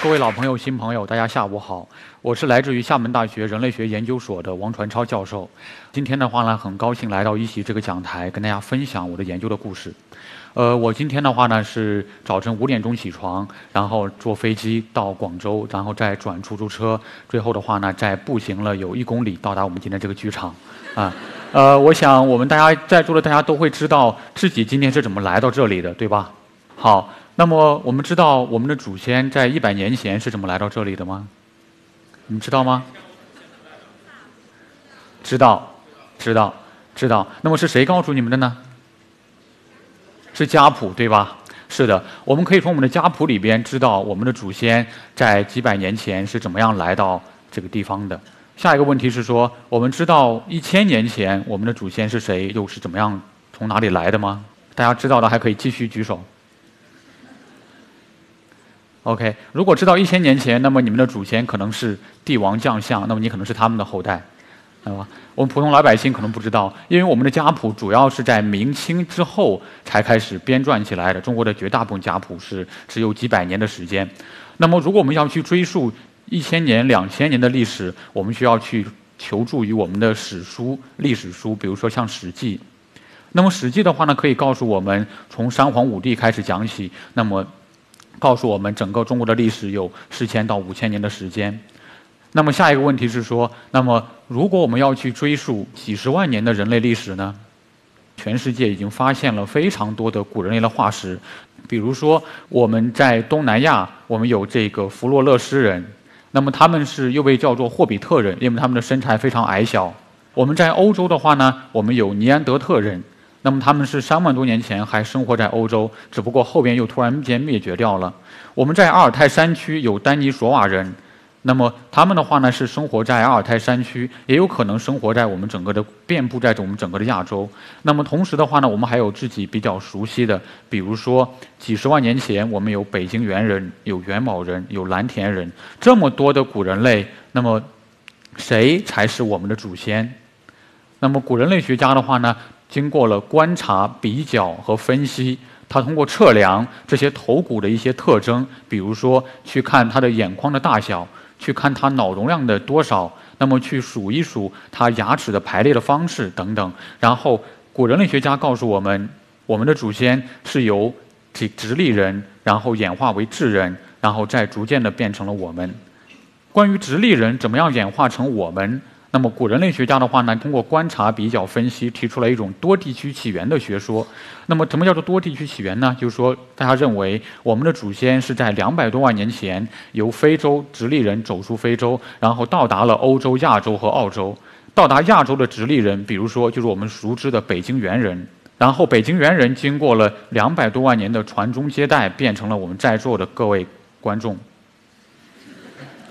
各位老朋友、新朋友，大家下午好，我是来自于厦门大学人类学研究所的王传超教授。今天的话呢，很高兴来到一席这个讲台，跟大家分享我的研究的故事。呃，我今天的话呢是早晨五点钟起床，然后坐飞机到广州，然后再转出租车，最后的话呢再步行了有一公里到达我们今天这个剧场。啊，呃，我想我们大家在座的大家都会知道自己今天是怎么来到这里的，对吧？好。那么我们知道我们的祖先在一百年前是怎么来到这里的吗？你们知道吗？知道，知道，知道。那么是谁告诉你们的呢？是家谱对吧？是的，我们可以从我们的家谱里边知道我们的祖先在几百年前是怎么样来到这个地方的。下一个问题是说，我们知道一千年前我们的祖先是谁，又是怎么样从哪里来的吗？大家知道的还可以继续举手。OK，如果知道一千年前，那么你们的祖先可能是帝王将相，那么你可能是他们的后代，对吧？我们普通老百姓可能不知道，因为我们的家谱主要是在明清之后才开始编撰起来的。中国的绝大部分家谱是只有几百年的时间。那么，如果我们要去追溯一千年、两千年的历史，我们需要去求助于我们的史书、历史书，比如说像《史记》。那么，《史记》的话呢，可以告诉我们从三皇五帝开始讲起。那么告诉我们，整个中国的历史有四千到五千年的时间。那么下一个问题是说，那么如果我们要去追溯几十万年的人类历史呢？全世界已经发现了非常多的古人类的化石，比如说我们在东南亚，我们有这个弗洛勒斯人，那么他们是又被叫做霍比特人，因为他们的身材非常矮小。我们在欧洲的话呢，我们有尼安德特人。那么他们是三万多年前还生活在欧洲，只不过后边又突然间灭绝掉了。我们在阿尔泰山区有丹尼索瓦人，那么他们的话呢是生活在阿尔泰山区，也有可能生活在我们整个的遍布在我们整个的亚洲。那么同时的话呢，我们还有自己比较熟悉的，比如说几十万年前我们有北京猿人、有元谋人、有蓝田人，这么多的古人类，那么谁才是我们的祖先？那么古人类学家的话呢？经过了观察、比较和分析，他通过测量这些头骨的一些特征，比如说去看他的眼眶的大小，去看他脑容量的多少，那么去数一数他牙齿的排列的方式等等。然后，古人类学家告诉我们，我们的祖先是由这直立人，然后演化为智人，然后再逐渐的变成了我们。关于直立人怎么样演化成我们？那么，古人类学家的话呢，通过观察、比较、分析，提出了一种多地区起源的学说。那么，什么叫做多地区起源呢？就是说，大家认为我们的祖先是在两百多万年前由非洲直立人走出非洲，然后到达了欧洲、亚洲和澳洲。到达亚洲的直立人，比如说就是我们熟知的北京猿人。然后，北京猿人经过了两百多万年的传宗接代，变成了我们在座的各位观众。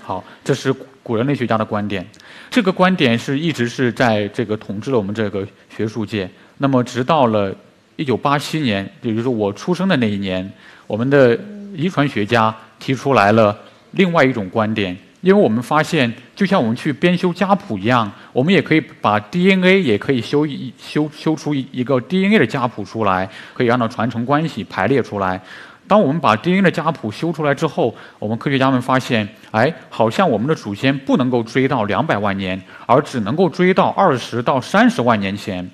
好，这是。古人类学家的观点，这个观点是一直是在这个统治了我们这个学术界。那么，直到了一九八七年，也就是我出生的那一年，我们的遗传学家提出来了另外一种观点。因为我们发现，就像我们去编修家谱一样，我们也可以把 DNA 也可以修一修修出一个 DNA 的家谱出来，可以按照传承关系排列出来。当我们把 DNA 的家谱修出来之后，我们科学家们发现，哎，好像我们的祖先不能够追到两百万年，而只能够追到二十到三十万年前。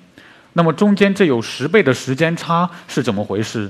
那么中间这有十倍的时间差是怎么回事？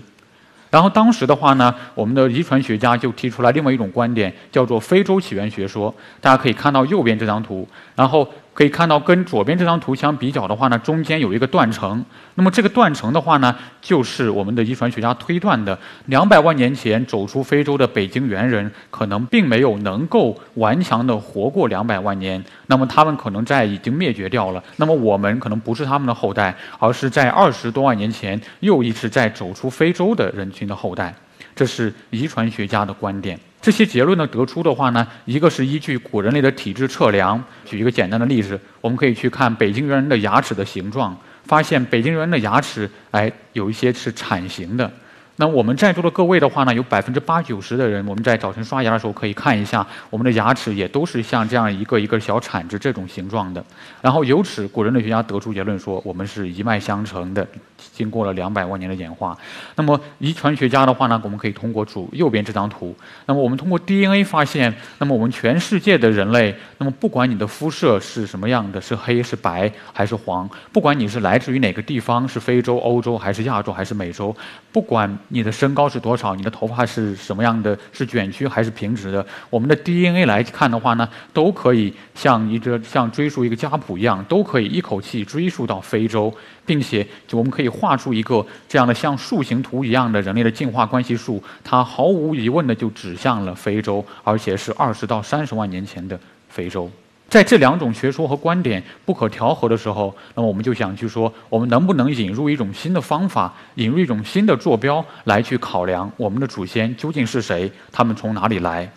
然后当时的话呢，我们的遗传学家就提出来另外一种观点，叫做非洲起源学说。大家可以看到右边这张图，然后。可以看到，跟左边这张图相比较的话呢，中间有一个断层。那么这个断层的话呢，就是我们的遗传学家推断的，两百万年前走出非洲的北京猿人，可能并没有能够顽强的活过两百万年。那么他们可能在已经灭绝掉了。那么我们可能不是他们的后代，而是在二十多万年前又一次在走出非洲的人群的后代。这是遗传学家的观点。这些结论呢得出的话呢，一个是依据古人类的体质测量。举一个简单的例子，我们可以去看北京猿人的牙齿的形状，发现北京猿人的牙齿，哎，有一些是铲形的。那我们在座的各位的话呢，有百分之八九十的人，我们在早晨刷牙的时候可以看一下，我们的牙齿也都是像这样一个一个小铲子这种形状的。然后由此，古人类学家得出结论说，我们是一脉相承的，经过了两百万年的演化。那么遗传学家的话呢，我们可以通过主右边这张图，那么我们通过 DNA 发现，那么我们全世界的人类，那么不管你的肤色是什么样的，是黑是白还是黄，不管你是来自于哪个地方，是非洲、欧洲还是亚洲还是美洲，不管。你的身高是多少？你的头发是什么样的？是卷曲还是平直的？我们的 DNA 来看的话呢，都可以像一个像追溯一个家谱一样，都可以一口气追溯到非洲，并且就我们可以画出一个这样的像树形图一样的人类的进化关系树，它毫无疑问的就指向了非洲，而且是二十到三十万年前的非洲。在这两种学说和观点不可调和的时候，那么我们就想去说，我们能不能引入一种新的方法，引入一种新的坐标来去考量我们的祖先究竟是谁，他们从哪里来？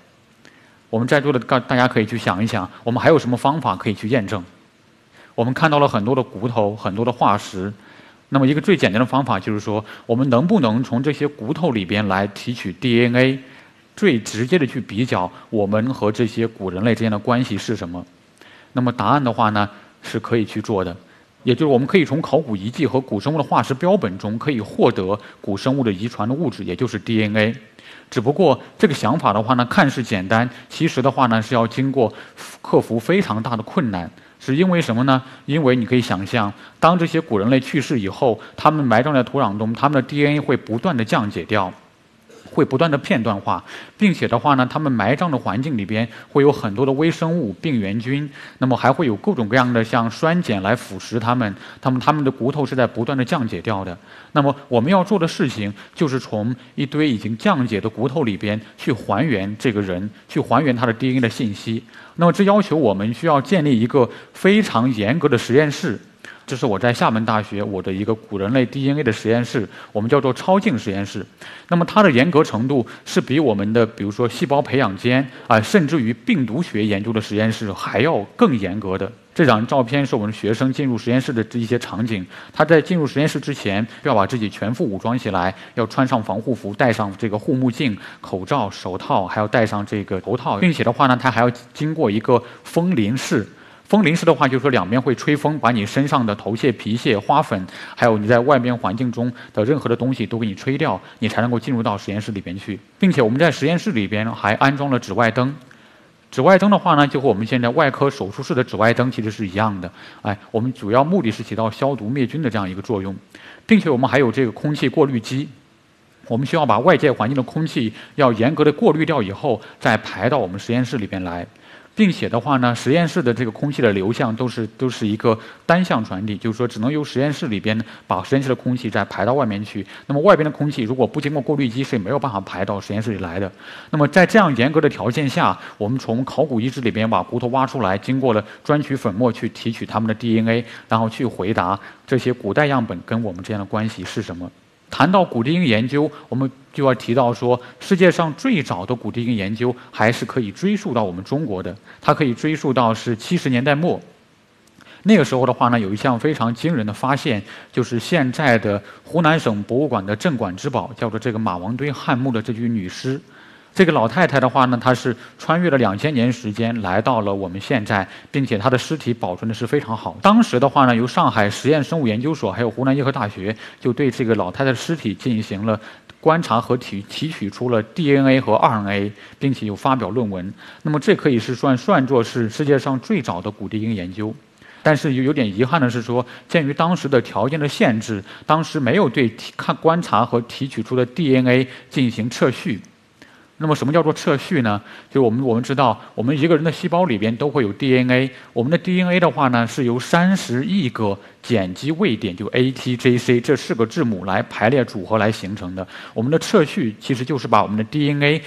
我们在座的大大家可以去想一想，我们还有什么方法可以去验证？我们看到了很多的骨头，很多的化石，那么一个最简单的方法就是说，我们能不能从这些骨头里边来提取 DNA，最直接的去比较我们和这些古人类之间的关系是什么？那么答案的话呢，是可以去做的，也就是我们可以从考古遗迹和古生物的化石标本中可以获得古生物的遗传的物质，也就是 DNA。只不过这个想法的话呢，看似简单，其实的话呢是要经过克服非常大的困难。是因为什么呢？因为你可以想象，当这些古人类去世以后，他们埋葬在土壤中，他们的 DNA 会不断的降解掉。会不断的片段化，并且的话呢，他们埋葬的环境里边会有很多的微生物、病原菌，那么还会有各种各样的像酸碱来腐蚀他们，他们他们的骨头是在不断的降解掉的。那么我们要做的事情就是从一堆已经降解的骨头里边去还原这个人，去还原他的 DNA 的信息。那么这要求我们需要建立一个非常严格的实验室。这是我在厦门大学我的一个古人类 DNA 的实验室，我们叫做超净实验室。那么它的严格程度是比我们的，比如说细胞培养间啊，甚至于病毒学研究的实验室还要更严格的。这张照片是我们学生进入实验室的这一些场景。他在进入实验室之前，要把自己全副武装起来，要穿上防护服，戴上这个护目镜、口罩、手套，还要戴上这个头套，并且的话呢，他还要经过一个风淋室。风淋式的话，就是说两边会吹风，把你身上的头屑、皮屑、花粉，还有你在外边环境中的任何的东西都给你吹掉，你才能够进入到实验室里边去。并且我们在实验室里边还安装了紫外灯。紫外灯的话呢，就和我们现在外科手术室的紫外灯其实是一样的。哎，我们主要目的是起到消毒灭菌的这样一个作用，并且我们还有这个空气过滤机。我们需要把外界环境的空气要严格的过滤掉以后，再排到我们实验室里边来。并且的话呢，实验室的这个空气的流向都是都是一个单向传递，就是说只能由实验室里边把实验室的空气再排到外面去。那么外边的空气如果不经过过滤机是没有办法排到实验室里来的。那么在这样严格的条件下，我们从考古遗址里边把骨头挖出来，经过了专取粉末去提取它们的 DNA，然后去回答这些古代样本跟我们之间的关系是什么。谈到古丁研究，我们就要提到说，世界上最早的古丁研究还是可以追溯到我们中国的，它可以追溯到是七十年代末。那个时候的话呢，有一项非常惊人的发现，就是现在的湖南省博物馆的镇馆之宝，叫做这个马王堆汉墓的这具女尸。这个老太太的话呢，她是穿越了两千年时间来到了我们现在，并且她的尸体保存的是非常好。当时的话呢，由上海实验生物研究所还有湖南医科大学就对这个老太太的尸体进行了观察和提提取出了 DNA 和 RNA，并且有发表论文。那么这可以是算算作是世界上最早的古基因研究。但是有有点遗憾的是说，鉴于当时的条件的限制，当时没有对看观察和提取出的 DNA 进行测序。那么什么叫做测序呢？就我们我们知道，我们一个人的细胞里边都会有 DNA。我们的 DNA 的话呢，是由三十亿个碱基位点，就 A、T、G、C 这四个字母来排列组合来形成的。我们的测序其实就是把我们的 DNA，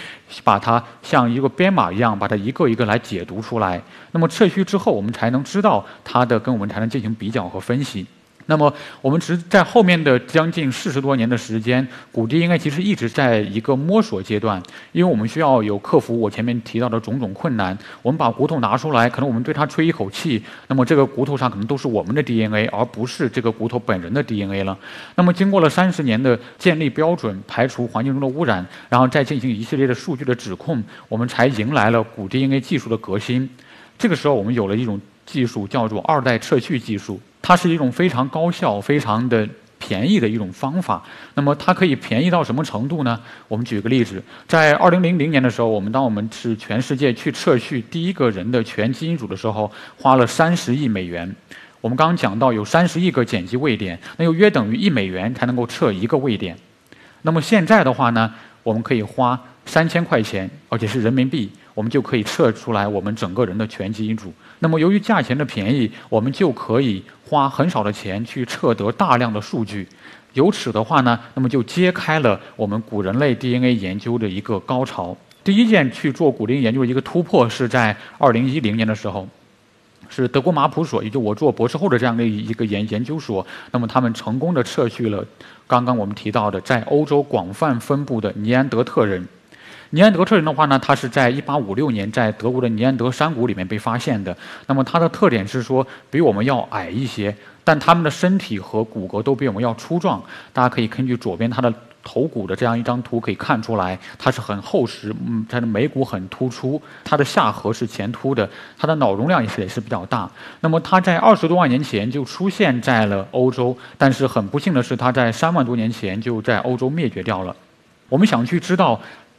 把它像一个编码一样，把它一个一个来解读出来。那么测序之后，我们才能知道它的跟我们才能进行比较和分析。那么，我们只在后面的将近四十多年的时间，古 DNA 其实一直在一个摸索阶段，因为我们需要有克服我前面提到的种种困难。我们把骨头拿出来，可能我们对它吹一口气，那么这个骨头上可能都是我们的 DNA，而不是这个骨头本人的 DNA 了。那么，经过了三十年的建立标准、排除环境中的污染，然后再进行一系列的数据的指控，我们才迎来了古 DNA 技术的革新。这个时候，我们有了一种技术，叫做二代测序技术。它是一种非常高效、非常的便宜的一种方法。那么它可以便宜到什么程度呢？我们举个例子，在2000年的时候，我们当我们是全世界去测序第一个人的全基因组的时候，花了30亿美元。我们刚刚讲到有30亿个碱基位点，那又约等于一美元才能够测一个位点。那么现在的话呢，我们可以花三千块钱，而且是人民币。我们就可以测出来我们整个人的全基因组。那么，由于价钱的便宜，我们就可以花很少的钱去测得大量的数据。由此的话呢，那么就揭开了我们古人类 DNA 研究的一个高潮。第一件去做古 DNA 研究的一个突破是在2010年的时候，是德国马普所，也就我做博士后的这样的一个研研究所。那么他们成功的测序了刚刚我们提到的在欧洲广泛分布的尼安德特人。尼安德特人的话呢，他是在1856年在德国的尼安德山谷里面被发现的。那么它的特点是说，比我们要矮一些，但他们的身体和骨骼都比我们要粗壮。大家可以根据左边它的头骨的这样一张图可以看出来，它是很厚实，嗯，它的眉骨很突出，它的下颌是前凸的，它的脑容量也是也是比较大。那么它在二十多万年前就出现在了欧洲，但是很不幸的是，它在三万多年前就在欧洲灭绝掉了。我们想去知道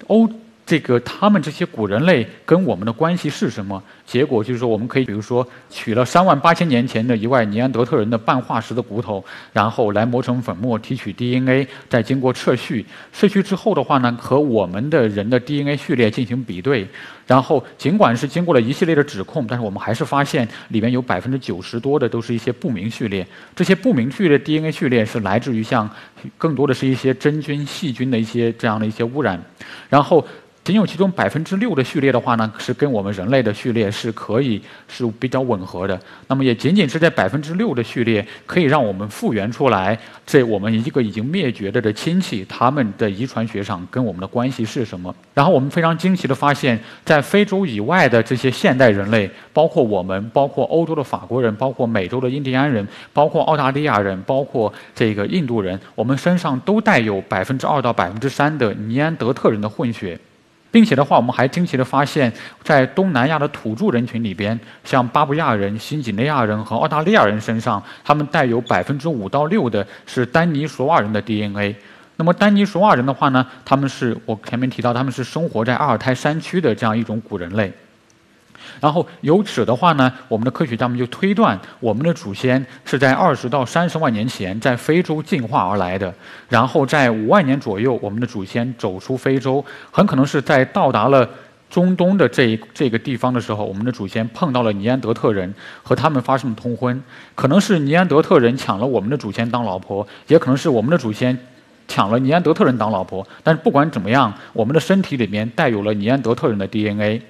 欧。这个他们这些古人类跟我们的关系是什么？结果就是说，我们可以比如说取了三万八千年前的一位尼安德特人的半化石的骨头，然后来磨成粉末，提取 DNA，再经过测序，测序之后的话呢，和我们的人的 DNA 序列进行比对，然后尽管是经过了一系列的指控，但是我们还是发现里面有百分之九十多的都是一些不明序列。这些不明序列 DNA 序列是来自于像更多的是一些真菌、细菌的一些这样的一些污染，然后。仅有其中百分之六的序列的话呢，是跟我们人类的序列是可以是比较吻合的。那么也仅仅是在百分之六的序列，可以让我们复原出来，这我们一个已经灭绝的的亲戚，他们的遗传学上跟我们的关系是什么？然后我们非常惊奇的发现，在非洲以外的这些现代人类，包括我们，包括欧洲的法国人，包括美洲的印第安人，包括澳大利亚人，包括这个印度人，我们身上都带有百分之二到百分之三的尼安德特人的混血。并且的话，我们还惊奇的发现，在东南亚的土著人群里边，像巴布亚人、新几内亚人和澳大利亚人身上，他们带有百分之五到六的是丹尼索瓦人的 DNA。那么丹尼索瓦人的话呢，他们是我前面提到，他们是生活在阿尔泰山区的这样一种古人类。然后由此的话呢，我们的科学家们就推断，我们的祖先是在二十到三十万年前在非洲进化而来的。然后在五万年左右，我们的祖先走出非洲，很可能是在到达了中东的这一这个地方的时候，我们的祖先碰到了尼安德特人，和他们发生了通婚。可能是尼安德特人抢了我们的祖先当老婆，也可能是我们的祖先抢了尼安德特人当老婆。但是不管怎么样，我们的身体里面带有了尼安德特人的 DNA。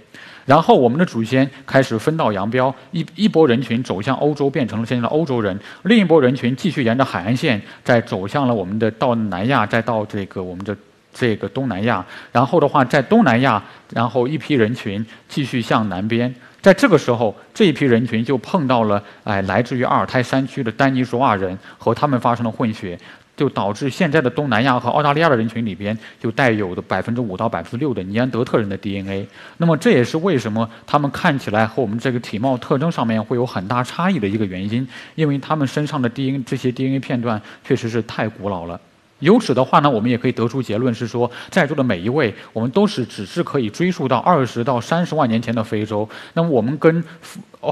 然后我们的祖先开始分道扬镳，一一波人群走向欧洲，变成了现在的欧洲人；另一波人群继续沿着海岸线，再走向了我们的到南亚，再到这个我们的这个东南亚。然后的话，在东南亚，然后一批人群继续向南边。在这个时候，这一批人群就碰到了哎，来自于阿尔泰山区的丹尼索瓦人，和他们发生了混血。就导致现在的东南亚和澳大利亚的人群里边，就带有的百分之五到百分之六的尼安德特人的 DNA。那么这也是为什么他们看起来和我们这个体貌特征上面会有很大差异的一个原因，因为他们身上的 DNA 这些 DNA 片段确实是太古老了。由此的话呢，我们也可以得出结论是说，在座的每一位，我们都是只是可以追溯到二十到三十万年前的非洲。那么我们跟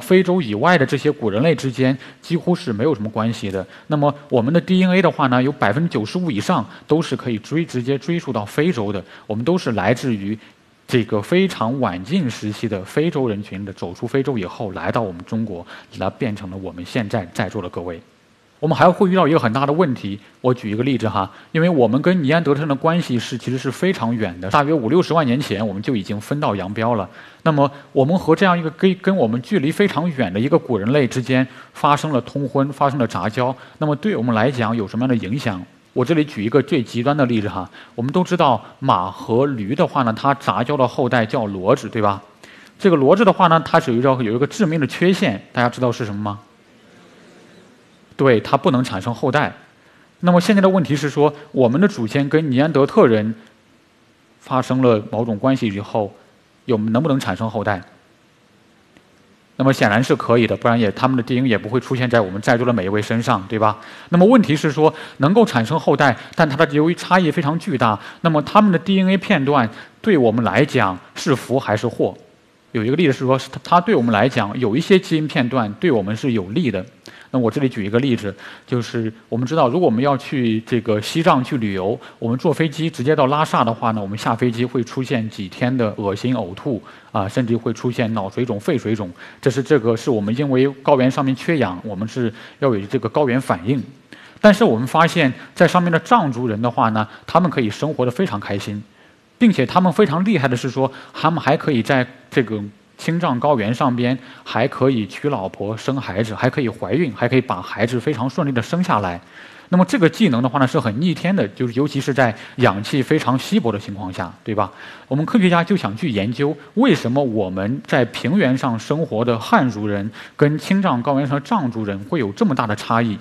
非洲以外的这些古人类之间几乎是没有什么关系的。那么我们的 DNA 的话呢，有百分之九十五以上都是可以追直接追溯到非洲的。我们都是来自于这个非常晚近时期的非洲人群的走出非洲以后，来到我们中国，来变成了我们现在在座的各位。我们还会遇到一个很大的问题。我举一个例子哈，因为我们跟尼安德特人的关系是其实是非常远的，大约五六十万年前我们就已经分道扬镳了。那么我们和这样一个跟跟我们距离非常远的一个古人类之间发生了通婚，发生了杂交，那么对我们来讲有什么样的影响？我这里举一个最极端的例子哈，我们都知道马和驴的话呢，它杂交的后代叫骡子，对吧？这个骡子的话呢，它是有一个有一个致命的缺陷，大家知道是什么吗？对，它不能产生后代。那么现在的问题是说，我们的祖先跟尼安德特人发生了某种关系以后，有能不能产生后代？那么显然是可以的，不然也他们的基因也不会出现在我们在座的每一位身上，对吧？那么问题是说，能够产生后代，但它的由于差异非常巨大，那么他们的 DNA 片段对我们来讲是福还是祸？有一个例子是说，它对我们来讲，有一些基因片段对我们是有利的。那我这里举一个例子，就是我们知道，如果我们要去这个西藏去旅游，我们坐飞机直接到拉萨的话呢，我们下飞机会出现几天的恶心、呕吐啊，甚至会出现脑水肿、肺水肿。这是这个是我们因为高原上面缺氧，我们是要有这个高原反应。但是我们发现，在上面的藏族人的话呢，他们可以生活的非常开心，并且他们非常厉害的是说，他们还可以在这个。青藏高原上边还可以娶老婆生孩子，还可以怀孕，还可以把孩子非常顺利的生下来。那么这个技能的话呢，是很逆天的，就是尤其是在氧气非常稀薄的情况下，对吧？我们科学家就想去研究，为什么我们在平原上生活的汉族人跟青藏高原上的藏族人会有这么大的差异？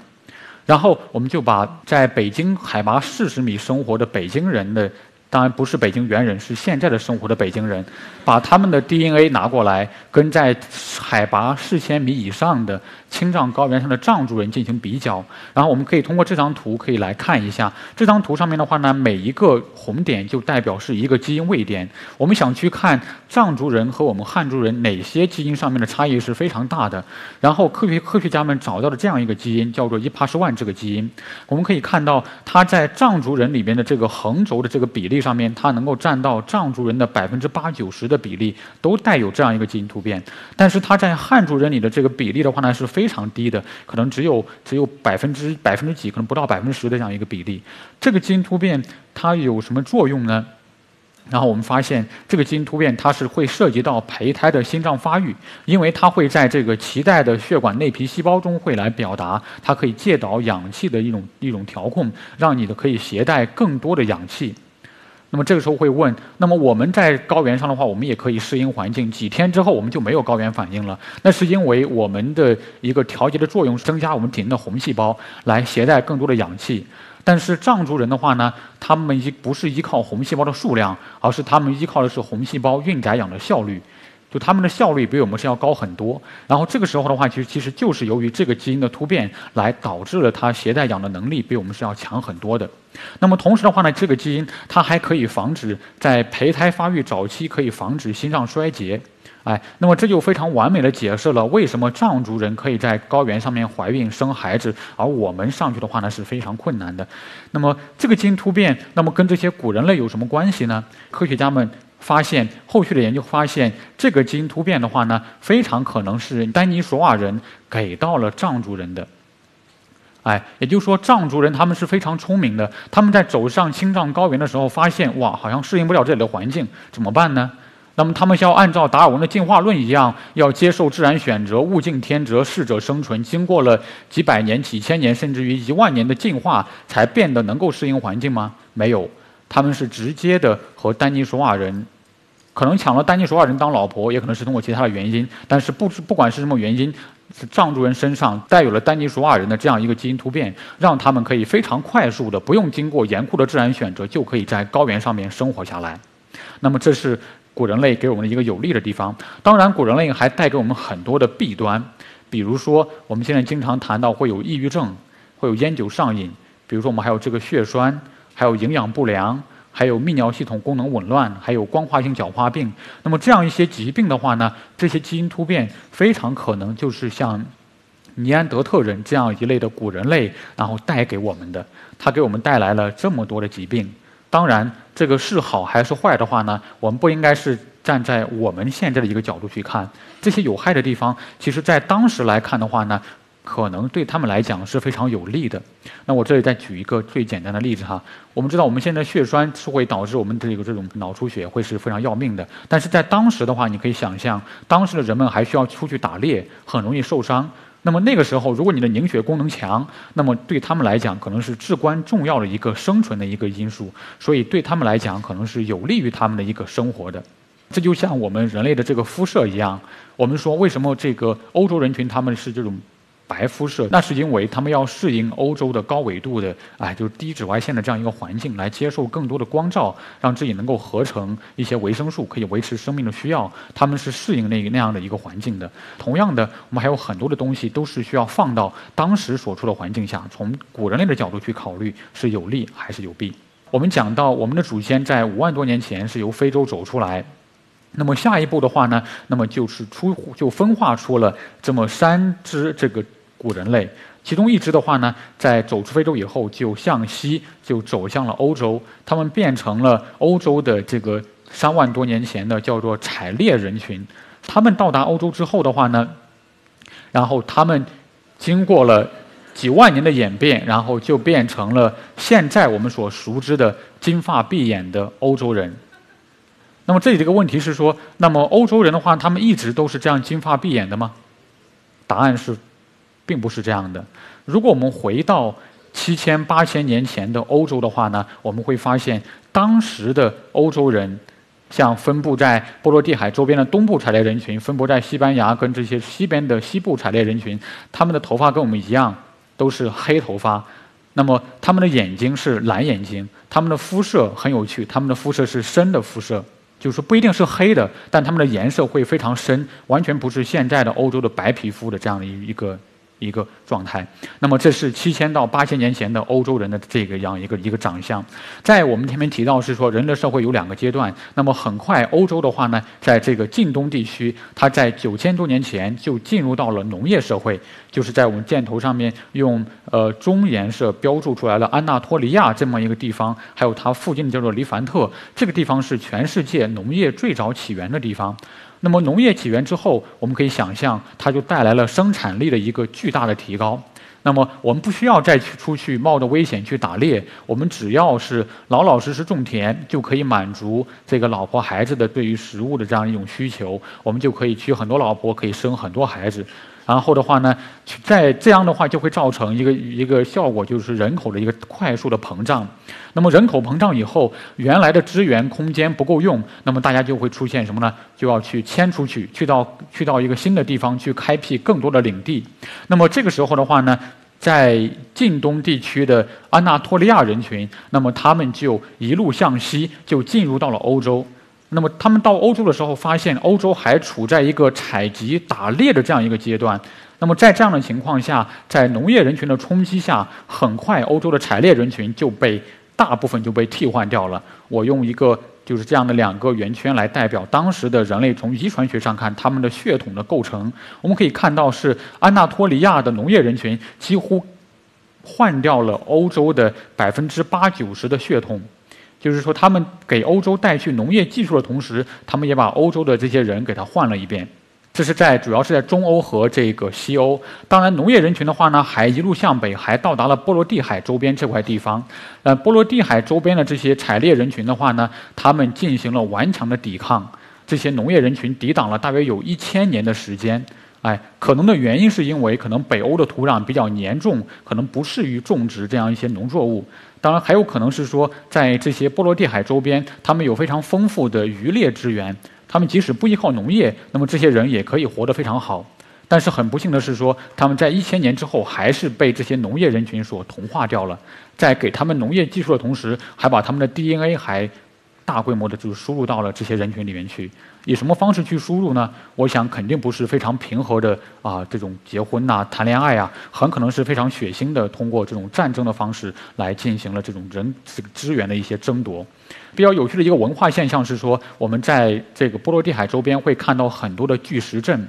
然后我们就把在北京海拔四十米生活的北京人的。当然不是北京猿人，是现在的生活的北京人，把他们的 DNA 拿过来，跟在海拔四千米以上的青藏高原上的藏族人进行比较。然后我们可以通过这张图可以来看一下，这张图上面的话呢，每一个红点就代表是一个基因位点。我们想去看藏族人和我们汉族人哪些基因上面的差异是非常大的。然后科学科学家们找到了这样一个基因，叫做伊帕什万这个基因。我们可以看到，它在藏族人里边的这个横轴的这个比例。上面它能够占到藏族人的百分之八九十的比例，都带有这样一个基因突变。但是它在汉族人里的这个比例的话呢是非非常低的，可能只有只有百分之百分之几，可能不到百分之十的这样一个比例。这个基因突变它有什么作用呢？然后我们发现，这个基因突变它是会涉及到胚胎的心脏发育，因为它会在这个脐带的血管内皮细胞中会来表达，它可以介导氧气的一种一种调控，让你的可以携带更多的氧气。那么这个时候会问，那么我们在高原上的话，我们也可以适应环境，几天之后我们就没有高原反应了。那是因为我们的一个调节的作用，增加我们体内的红细胞来携带更多的氧气。但是藏族人的话呢，他们依不是依靠红细胞的数量，而是他们依靠的是红细胞运载氧的效率。就他们的效率比我们是要高很多，然后这个时候的话，其实其实就是由于这个基因的突变来导致了它携带氧的能力比我们是要强很多的。那么同时的话呢，这个基因它还可以防止在胚胎发育早期可以防止心脏衰竭，哎，那么这就非常完美的解释了为什么藏族人可以在高原上面怀孕生孩子，而我们上去的话呢是非常困难的。那么这个基因突变，那么跟这些古人类有什么关系呢？科学家们。发现后续的研究发现，这个基因突变的话呢，非常可能是丹尼索瓦人给到了藏族人的。哎，也就是说，藏族人他们是非常聪明的，他们在走上青藏高原的时候，发现哇，好像适应不了这里的环境，怎么办呢？那么他们要按照达尔文的进化论一样，要接受自然选择，物竞天择，适者生存。经过了几百年、几千年，甚至于一万年的进化，才变得能够适应环境吗？没有。他们是直接的和丹尼索瓦人，可能抢了丹尼索瓦人当老婆，也可能是通过其他的原因。但是不不管是什么原因，藏族人身上带有了丹尼索瓦人的这样一个基因突变，让他们可以非常快速的，不用经过严酷的自然选择，就可以在高原上面生活下来。那么这是古人类给我们的一个有利的地方。当然，古人类还带给我们很多的弊端，比如说我们现在经常谈到会有抑郁症，会有烟酒上瘾，比如说我们还有这个血栓。还有营养不良，还有泌尿系统功能紊乱，还有光化性角化病。那么这样一些疾病的话呢，这些基因突变非常可能就是像尼安德特人这样一类的古人类，然后带给我们的。它给我们带来了这么多的疾病。当然，这个是好还是坏的话呢？我们不应该是站在我们现在的一个角度去看这些有害的地方。其实，在当时来看的话呢。可能对他们来讲是非常有利的。那我这里再举一个最简单的例子哈，我们知道我们现在血栓是会导致我们这个这种脑出血，会是非常要命的。但是在当时的话，你可以想象，当时的人们还需要出去打猎，很容易受伤。那么那个时候，如果你的凝血功能强，那么对他们来讲可能是至关重要的一个生存的一个因素，所以对他们来讲可能是有利于他们的一个生活的。这就像我们人类的这个肤色一样，我们说为什么这个欧洲人群他们是这种。白肤色，那是因为他们要适应欧洲的高纬度的，哎，就是低紫外线的这样一个环境，来接受更多的光照，让自己能够合成一些维生素，可以维持生命的需要。他们是适应那个那样的一个环境的。同样的，我们还有很多的东西都是需要放到当时所处的环境下，从古人类的角度去考虑是有利还是有弊。我们讲到我们的祖先在五万多年前是由非洲走出来。那么下一步的话呢，那么就是出就分化出了这么三支这个。古人类，其中一支的话呢，在走出非洲以后，就向西就走向了欧洲。他们变成了欧洲的这个三万多年前的叫做采猎人群。他们到达欧洲之后的话呢，然后他们经过了几万年的演变，然后就变成了现在我们所熟知的金发碧眼的欧洲人。那么这里这个问题是说，那么欧洲人的话，他们一直都是这样金发碧眼的吗？答案是。并不是这样的。如果我们回到七千八千年前的欧洲的话呢，我们会发现当时的欧洲人，像分布在波罗的海周边的东部采猎人群，分布在西班牙跟这些西边的西部采猎人群，他们的头发跟我们一样，都是黑头发。那么他们的眼睛是蓝眼睛，他们的肤色很有趣，他们的肤色是深的肤色，就是不一定是黑的，但他们的颜色会非常深，完全不是现在的欧洲的白皮肤的这样的一一个。一个状态，那么这是七千到八千年前的欧洲人的这个样一个一个长相。在我们前面提到是说，人类社会有两个阶段。那么很快，欧洲的话呢，在这个近东地区，它在九千多年前就进入到了农业社会，就是在我们箭头上面用呃棕颜色标注出来了安纳托利亚这么一个地方，还有它附近的叫做黎凡特，这个地方是全世界农业最早起源的地方。那么农业起源之后，我们可以想象，它就带来了生产力的一个巨大的提高。那么我们不需要再去出去冒着危险去打猎，我们只要是老老实实种田，就可以满足这个老婆孩子的对于食物的这样一种需求。我们就可以娶很多老婆，可以生很多孩子。然后的话呢，在这样的话就会造成一个一个效果，就是人口的一个快速的膨胀。那么人口膨胀以后，原来的资源空间不够用，那么大家就会出现什么呢？就要去迁出去，去到去到一个新的地方去开辟更多的领地。那么这个时候的话呢，在近东地区的安纳托利亚人群，那么他们就一路向西，就进入到了欧洲。那么他们到欧洲的时候，发现欧洲还处在一个采集打猎的这样一个阶段。那么在这样的情况下，在农业人群的冲击下，很快欧洲的采猎人群就被大部分就被替换掉了。我用一个就是这样的两个圆圈来代表当时的人类从遗传学上看他们的血统的构成。我们可以看到是安纳托利亚的农业人群几乎换掉了欧洲的百分之八九十的血统。就是说，他们给欧洲带去农业技术的同时，他们也把欧洲的这些人给他换了一遍。这是在主要是在中欧和这个西欧。当然，农业人群的话呢，还一路向北，还到达了波罗的海周边这块地方。呃，波罗的海周边的这些采猎人群的话呢，他们进行了顽强的抵抗。这些农业人群抵挡了大约有一千年的时间。哎，可能的原因是因为可能北欧的土壤比较黏重，可能不适于种植这样一些农作物。当然，还有可能是说，在这些波罗的海周边，他们有非常丰富的渔猎资源，他们即使不依靠农业，那么这些人也可以活得非常好。但是很不幸的是说，他们在一千年之后还是被这些农业人群所同化掉了，在给他们农业技术的同时，还把他们的 DNA 还。大规模的就输入到了这些人群里面去，以什么方式去输入呢？我想肯定不是非常平和的啊，这种结婚呐、谈恋爱啊，很可能是非常血腥的，通过这种战争的方式来进行了这种人这个资源的一些争夺。比较有趣的一个文化现象是说，我们在这个波罗的海周边会看到很多的巨石阵。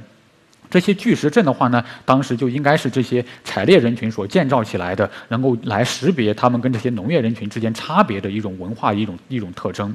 这些巨石阵的话呢，当时就应该是这些采猎人群所建造起来的，能够来识别他们跟这些农业人群之间差别的一种文化一种一种特征。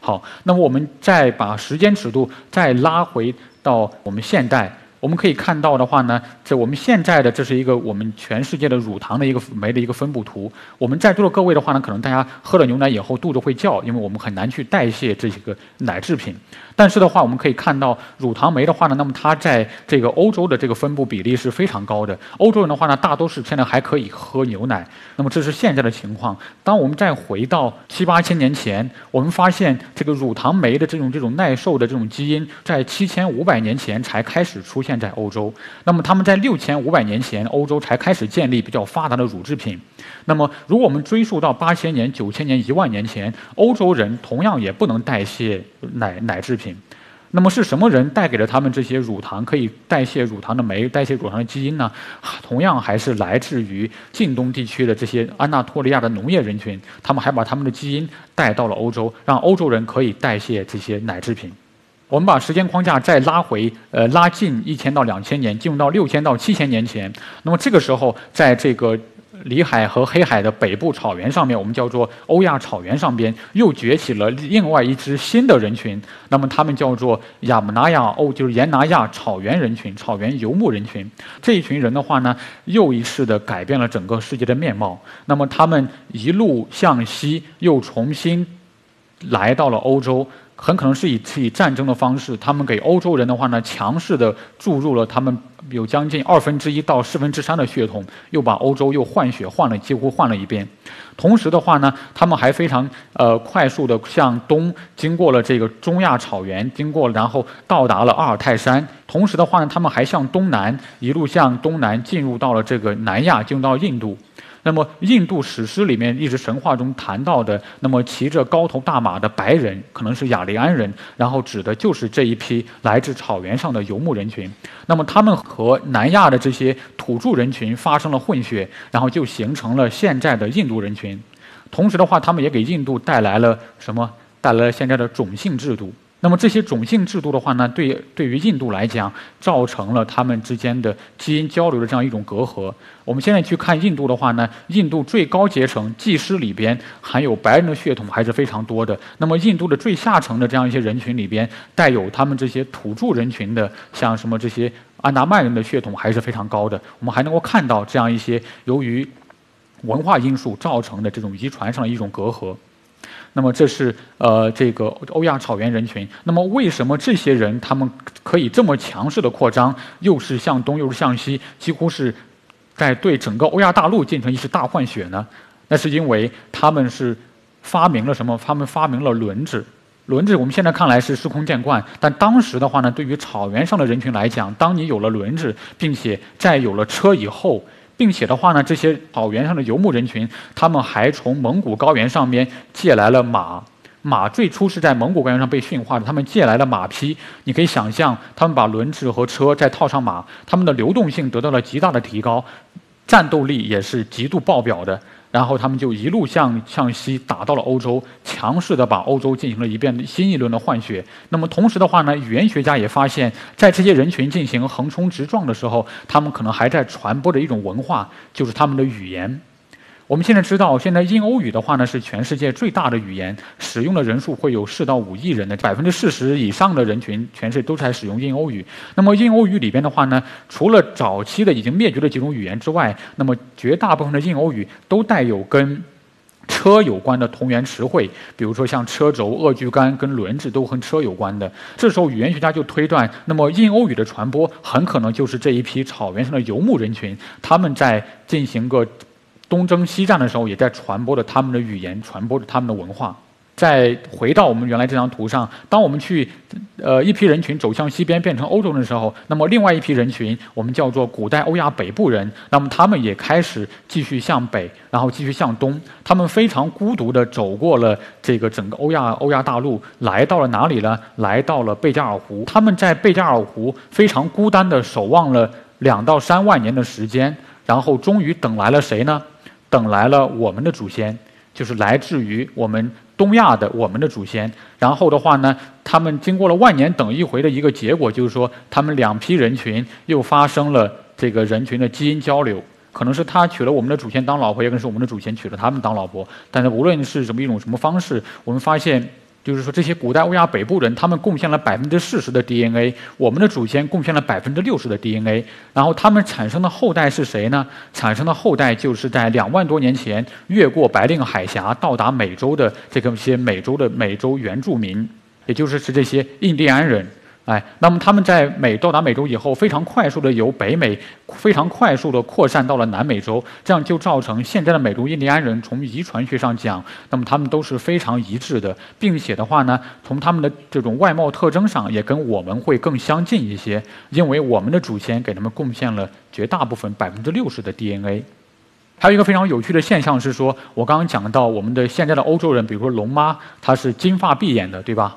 好，那么我们再把时间尺度再拉回到我们现代。我们可以看到的话呢，这我们现在的这是一个我们全世界的乳糖的一个酶的一个分布图。我们在座的各位的话呢，可能大家喝了牛奶以后肚子会叫，因为我们很难去代谢这些个奶制品。但是的话，我们可以看到乳糖酶的话呢，那么它在这个欧洲的这个分布比例是非常高的。欧洲人的话呢，大多数现在还可以喝牛奶。那么这是现在的情况。当我们再回到七八千年前，我们发现这个乳糖酶的这种这种耐受的这种基因，在七千五百年前才开始出现在欧洲。那么他们在六千五百年前，欧洲才开始建立比较发达的乳制品。那么如果我们追溯到八千年、九千年、一万年前，欧洲人同样也不能代谢奶奶制品。那么是什么人带给了他们这些乳糖可以代谢乳糖的酶、代谢乳糖的基因呢？同样还是来自于近东地区的这些安纳托利亚的农业人群，他们还把他们的基因带到了欧洲，让欧洲人可以代谢这些奶制品。我们把时间框架再拉回，呃，拉近一千到两千年，进入到六千到七千年前。那么这个时候，在这个。里海和黑海的北部草原上面，我们叫做欧亚草原上边，又崛起了另外一支新的人群。那么他们叫做亚姆拿亚欧，就是沿拿亚草原人群、草原游牧人群。这一群人的话呢，又一次的改变了整个世界的面貌。那么他们一路向西，又重新来到了欧洲。很可能是以以战争的方式，他们给欧洲人的话呢，强势的注入了他们有将近二分之一到四分之三的血统，又把欧洲又换血换了几乎换了一遍。同时的话呢，他们还非常呃快速的向东经过了这个中亚草原，经过然后到达了阿尔泰山。同时的话呢，他们还向东南一路向东南进入到了这个南亚，进入到印度。那么，印度史诗里面一直神话中谈到的，那么骑着高头大马的白人，可能是雅利安人，然后指的就是这一批来自草原上的游牧人群。那么，他们和南亚的这些土著人群发生了混血，然后就形成了现在的印度人群。同时的话，他们也给印度带来了什么？带来了现在的种姓制度。那么这些种姓制度的话呢，对对于印度来讲，造成了他们之间的基因交流的这样一种隔阂。我们现在去看印度的话呢，印度最高阶层祭师里边含有白人的血统还是非常多的。那么印度的最下层的这样一些人群里边，带有他们这些土著人群的，像什么这些安达曼人的血统还是非常高的。我们还能够看到这样一些由于文化因素造成的这种遗传上的一种隔阂。那么这是呃这个欧亚草原人群。那么为什么这些人他们可以这么强势的扩张，又是向东又是向西，几乎是在对整个欧亚大陆进行一次大换血呢？那是因为他们是发明了什么？他们发明了轮子。轮子我们现在看来是司空见惯，但当时的话呢，对于草原上的人群来讲，当你有了轮子，并且在有了车以后。并且的话呢，这些草原上的游牧人群，他们还从蒙古高原上面借来了马。马最初是在蒙古高原上被驯化的，他们借来了马匹。你可以想象，他们把轮子和车再套上马，他们的流动性得到了极大的提高，战斗力也是极度爆表的。然后他们就一路向向西打到了欧洲，强势的把欧洲进行了一遍新一轮的换血。那么同时的话呢，语言学家也发现，在这些人群进行横冲直撞的时候，他们可能还在传播着一种文化，就是他们的语言。我们现在知道，现在印欧语的话呢是全世界最大的语言，使用的人数会有四到五亿人的，百分之四十以上的人群，全世都在使用印欧语。那么印欧语里边的话呢，除了早期的已经灭绝的几种语言之外，那么绝大部分的印欧语都带有跟车有关的同源词汇，比如说像车轴、厄具杆跟轮子都和车有关的。这时候语言学家就推断，那么印欧语的传播很可能就是这一批草原上的游牧人群，他们在进行个。东征西战的时候，也在传播着他们的语言，传播着他们的文化。再回到我们原来这张图上，当我们去，呃，一批人群走向西边变成欧洲人的时候，那么另外一批人群，我们叫做古代欧亚北部人，那么他们也开始继续向北，然后继续向东。他们非常孤独地走过了这个整个欧亚欧亚大陆，来到了哪里呢？来到了贝加尔湖。他们在贝加尔湖非常孤单地守望了两到三万年的时间，然后终于等来了谁呢？等来了我们的祖先，就是来自于我们东亚的我们的祖先。然后的话呢，他们经过了万年等一回的一个结果，就是说，他们两批人群又发生了这个人群的基因交流。可能是他娶了我们的祖先当老婆，也可能是我们的祖先娶了他们当老婆。但是无论是什么一种什么方式，我们发现就是说这些古代欧亚北部人，他们贡献了百分之四十的 DNA，我们的祖先贡献了百分之六十的 DNA，然后他们产生的后代是谁呢？产生的后代就是在两万多年前越过白令海峡到达美洲的这个些美洲的美洲原住民，也就是是这些印第安人。哎，那么他们在美到达美洲以后，非常快速的由北美非常快速的扩散到了南美洲，这样就造成现在的美洲印第安人从遗传学上讲，那么他们都是非常一致的，并且的话呢，从他们的这种外貌特征上也跟我们会更相近一些，因为我们的祖先给他们贡献了绝大部分百分之六十的 DNA。还有一个非常有趣的现象是说，我刚刚讲到我们的现在的欧洲人，比如说龙妈，她是金发碧眼的，对吧？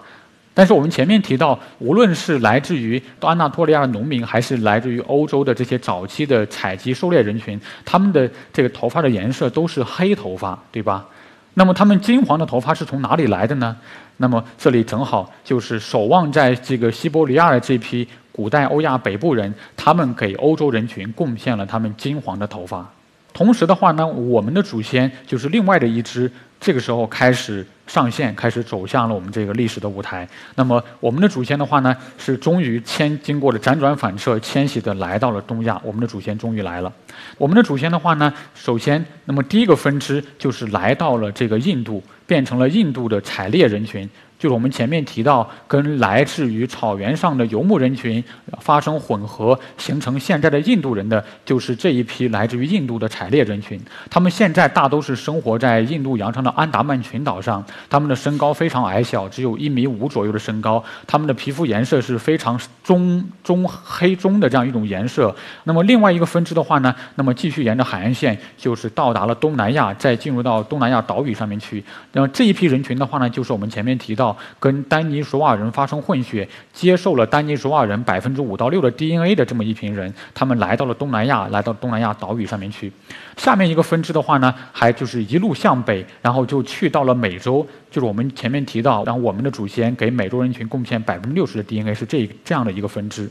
但是我们前面提到，无论是来自于安纳托利亚的农民，还是来自于欧洲的这些早期的采集狩猎人群，他们的这个头发的颜色都是黑头发，对吧？那么他们金黄的头发是从哪里来的呢？那么这里正好就是守望在这个西伯利亚的这批古代欧亚北部人，他们给欧洲人群贡献了他们金黄的头发。同时的话呢，我们的祖先就是另外的一支，这个时候开始。上线开始走向了我们这个历史的舞台。那么我们的祖先的话呢，是终于迁经过了辗转反侧迁徙的来到了东亚。我们的祖先终于来了。我们的祖先的话呢，首先，那么第一个分支就是来到了这个印度，变成了印度的采猎人群。就是我们前面提到，跟来自于草原上的游牧人群发生混合，形成现在的印度人的，就是这一批来自于印度的采猎人群。他们现在大都是生活在印度洋上的安达曼群岛上，他们的身高非常矮小，只有一米五左右的身高。他们的皮肤颜色是非常中中黑中的这样一种颜色。那么另外一个分支的话呢，那么继续沿着海岸线，就是到达了东南亚，再进入到东南亚岛屿上面去。那么这一批人群的话呢，就是我们前面提到。跟丹尼索瓦人发生混血，接受了丹尼索瓦人百分之五到六的 DNA 的这么一群人，他们来到了东南亚，来到东南亚岛屿上面去。下面一个分支的话呢，还就是一路向北，然后就去到了美洲，就是我们前面提到，然后我们的祖先给美洲人群贡献百分之六十的 DNA 是这这样的一个分支。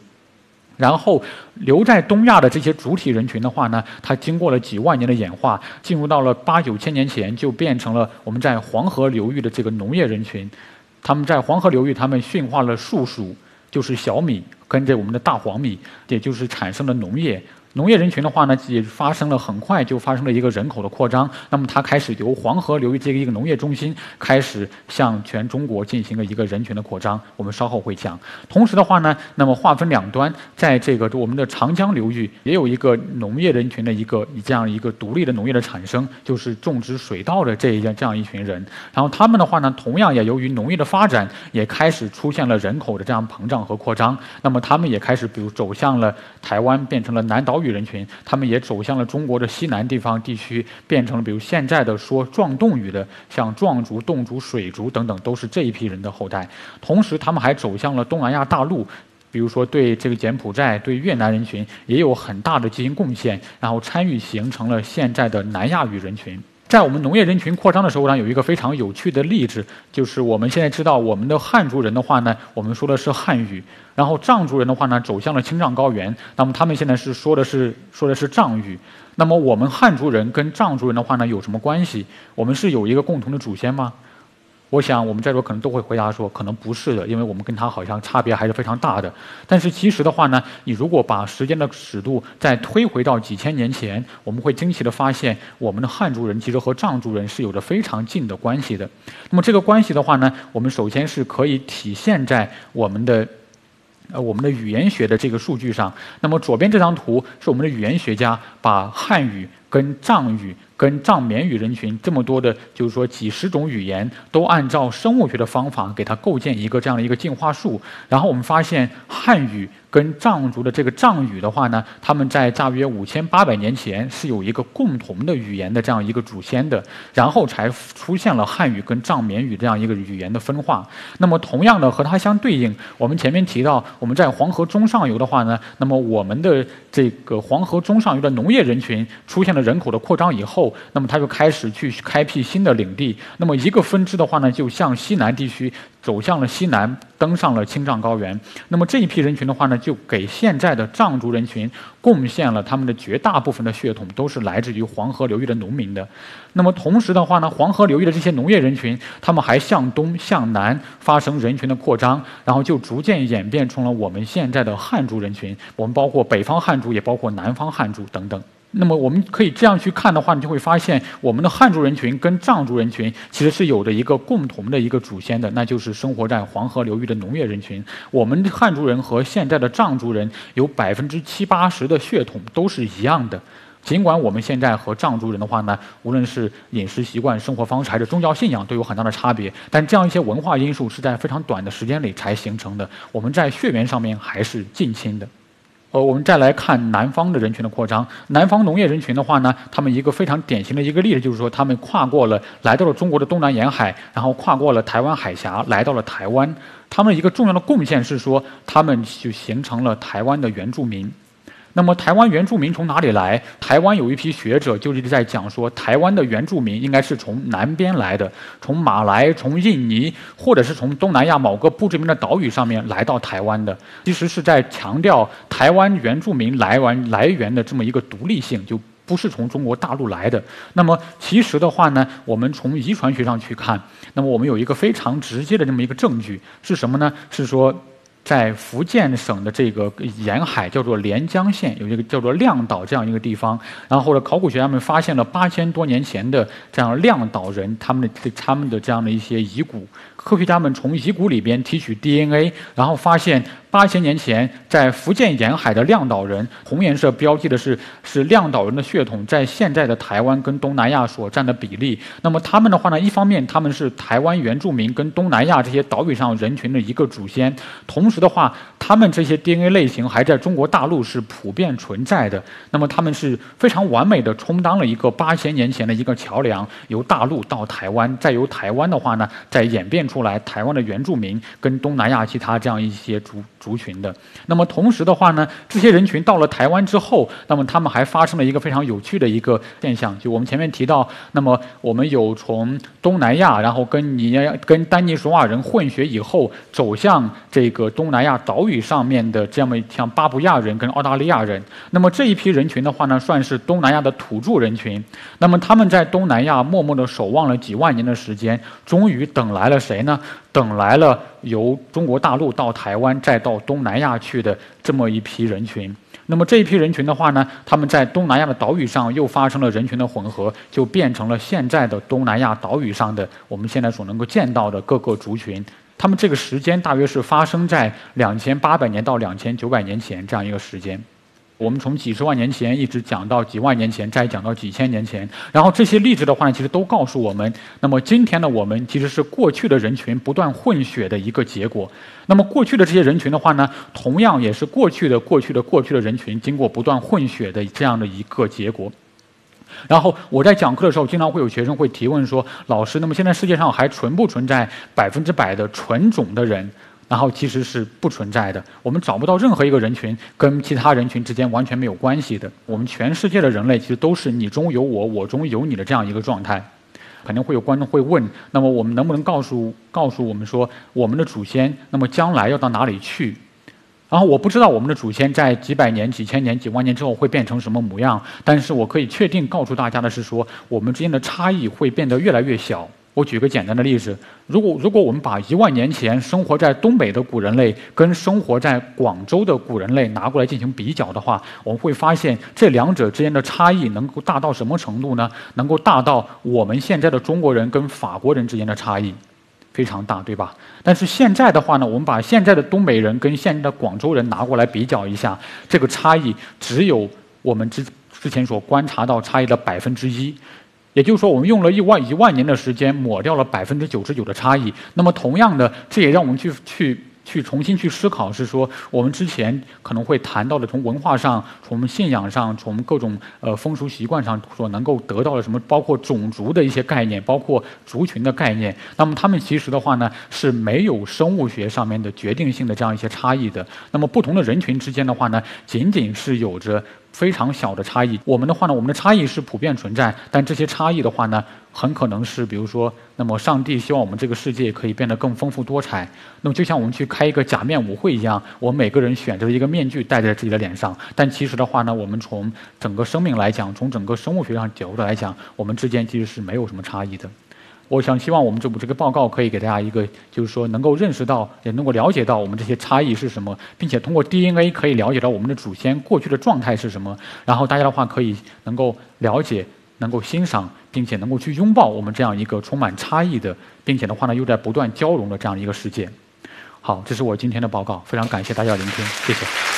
然后留在东亚的这些主体人群的话呢，它经过了几万年的演化，进入到了八九千年前，就变成了我们在黄河流域的这个农业人群。他们在黄河流域，他们驯化了树鼠，就是小米，跟着我们的大黄米，也就是产生了农业。农业人群的话呢，也发生了很快就发生了一个人口的扩张。那么它开始由黄河流域这个一个农业中心开始向全中国进行了一个人群的扩张。我们稍后会讲。同时的话呢，那么划分两端，在这个我们的长江流域也有一个农业人群的一个这样一个独立的农业的产生，就是种植水稻的这一这样一群人。然后他们的话呢，同样也由于农业的发展，也开始出现了人口的这样膨胀和扩张。那么他们也开始比如走向了台湾，变成了南岛屿。人群，他们也走向了中国的西南地方地区，变成了比如现在的说壮侗语的，像壮族、侗族、水族等等，都是这一批人的后代。同时，他们还走向了东南亚大陆，比如说对这个柬埔寨、对越南人群也有很大的进行贡献，然后参与形成了现在的南亚语人群。在我们农业人群扩张的时候呢，有一个非常有趣的例子，就是我们现在知道我们的汉族人的话呢，我们说的是汉语，然后藏族人的话呢，走向了青藏高原，那么他们现在是说的是说的是藏语。那么我们汉族人跟藏族人的话呢，有什么关系？我们是有一个共同的祖先吗？我想，我们在座可能都会回答说，可能不是的，因为我们跟他好像差别还是非常大的。但是其实的话呢，你如果把时间的尺度再推回到几千年前，我们会惊奇的发现，我们的汉族人其实和藏族人是有着非常近的关系的。那么这个关系的话呢，我们首先是可以体现在我们的呃我们的语言学的这个数据上。那么左边这张图是我们的语言学家把汉语跟藏语。跟藏缅语人群这么多的，就是说几十种语言，都按照生物学的方法给它构建一个这样的一个进化树，然后我们发现汉语。跟藏族的这个藏语的话呢，他们在大约五千八百年前是有一个共同的语言的这样一个祖先的，然后才出现了汉语跟藏缅语这样一个语言的分化。那么同样的和它相对应，我们前面提到我们在黄河中上游的话呢，那么我们的这个黄河中上游的农业人群出现了了人口的扩张以后，那么他就开始去开辟新的领地。那么一个分支的话呢，就向西南地区走向了西南，登上了青藏高原。那么这一批人群的话呢，就给现在的藏族人群贡献了他们的绝大部分的血统，都是来自于黄河流域的农民的。那么同时的话呢，黄河流域的这些农业人群，他们还向东向南发生人群的扩张，然后就逐渐演变成了我们现在的汉族人群。我们包括北方汉族，也包括南方汉族等等。那么我们可以这样去看的话，你就会发现，我们的汉族人群跟藏族人群其实是有着一个共同的一个祖先的，那就是生活在黄河流域的农业人群。我们汉族人和现在的藏族人有百分之七八十的血统都是一样的，尽管我们现在和藏族人的话呢，无论是饮食习惯、生活方式还是宗教信仰都有很大的差别，但这样一些文化因素是在非常短的时间里才形成的，我们在血缘上面还是近亲的。呃，我们再来看南方的人群的扩张。南方农业人群的话呢，他们一个非常典型的一个例子就是说，他们跨过了，来到了中国的东南沿海，然后跨过了台湾海峡，来到了台湾。他们一个重要的贡献是说，他们就形成了台湾的原住民。那么，台湾原住民从哪里来？台湾有一批学者就一直在讲说，台湾的原住民应该是从南边来的，从马来、从印尼，或者是从东南亚某个不知名的岛屿上面来到台湾的。其实是在强调台湾原住民来源来源的这么一个独立性，就不是从中国大陆来的。那么，其实的话呢，我们从遗传学上去看，那么我们有一个非常直接的这么一个证据是什么呢？是说。在福建省的这个沿海叫做连江县，有一个叫做亮岛这样一个地方。然后呢考古学家们发现了八千多年前的这样亮岛人他们的他们的这样的一些遗骨。科学家们从遗骨里边提取 DNA，然后发现。八千年前，在福建沿海的亮岛人，红颜色标记的是是亮岛人的血统，在现在的台湾跟东南亚所占的比例。那么他们的话呢，一方面他们是台湾原住民跟东南亚这些岛屿上人群的一个祖先，同时的话，他们这些 DNA 类型还在中国大陆是普遍存在的。那么他们是非常完美的充当了一个八千年前的一个桥梁，由大陆到台湾，再由台湾的话呢，再演变出来台湾的原住民跟东南亚其他这样一些族。族群的，那么同时的话呢，这些人群到了台湾之后，那么他们还发生了一个非常有趣的一个现象，就我们前面提到，那么我们有从东南亚，然后跟尼跟丹尼索瓦人混血以后，走向这个东南亚岛屿上面的这么像巴布亚人跟澳大利亚人，那么这一批人群的话呢，算是东南亚的土著人群，那么他们在东南亚默默的守望了几万年的时间，终于等来了谁？呢？等来了由中国大陆到台湾再到东南亚去的这么一批人群。那么这一批人群的话呢，他们在东南亚的岛屿上又发生了人群的混合，就变成了现在的东南亚岛屿上的我们现在所能够见到的各个族群。他们这个时间大约是发生在两千八百年到两千九百年前这样一个时间。我们从几十万年前一直讲到几万年前，再讲到几千年前，然后这些例子的话呢，其实都告诉我们，那么今天的我们其实是过去的人群不断混血的一个结果。那么过去的这些人群的话呢，同样也是过去的过去的过去的人群经过不断混血的这样的一个结果。然后我在讲课的时候，经常会有学生会提问说：“老师，那么现在世界上还存不存在百分之百的纯种的人？”然后其实是不存在的，我们找不到任何一个人群跟其他人群之间完全没有关系的。我们全世界的人类其实都是你中有我，我中有你的这样一个状态。肯定会有观众会问：那么我们能不能告诉告诉我们说，我们的祖先那么将来要到哪里去？然后我不知道我们的祖先在几百年、几千年、几万年之后会变成什么模样，但是我可以确定告诉大家的是说，我们之间的差异会变得越来越小。我举个简单的例子，如果如果我们把一万年前生活在东北的古人类跟生活在广州的古人类拿过来进行比较的话，我们会发现这两者之间的差异能够大到什么程度呢？能够大到我们现在的中国人跟法国人之间的差异非常大，对吧？但是现在的话呢，我们把现在的东北人跟现在的广州人拿过来比较一下，这个差异只有我们之之前所观察到差异的百分之一。也就是说，我们用了一万一万年的时间，抹掉了百分之九十九的差异。那么，同样的，这也让我们去去去重新去思考，是说我们之前可能会谈到的，从文化上、从信仰上、从各种呃风俗习惯上所能够得到的什么，包括种族的一些概念，包括族群的概念。那么，他们其实的话呢，是没有生物学上面的决定性的这样一些差异的。那么，不同的人群之间的话呢，仅仅是有着。非常小的差异。我们的话呢，我们的差异是普遍存在，但这些差异的话呢，很可能是比如说，那么上帝希望我们这个世界可以变得更丰富多彩。那么就像我们去开一个假面舞会一样，我们每个人选择一个面具戴在自己的脸上，但其实的话呢，我们从整个生命来讲，从整个生物学上角度来讲，我们之间其实是没有什么差异的。我想希望我们这部这个报告可以给大家一个，就是说能够认识到，也能够了解到我们这些差异是什么，并且通过 DNA 可以了解到我们的祖先过去的状态是什么。然后大家的话可以能够了解、能够欣赏，并且能够去拥抱我们这样一个充满差异的，并且的话呢又在不断交融的这样一个世界。好，这是我今天的报告，非常感谢大家的聆听，谢谢。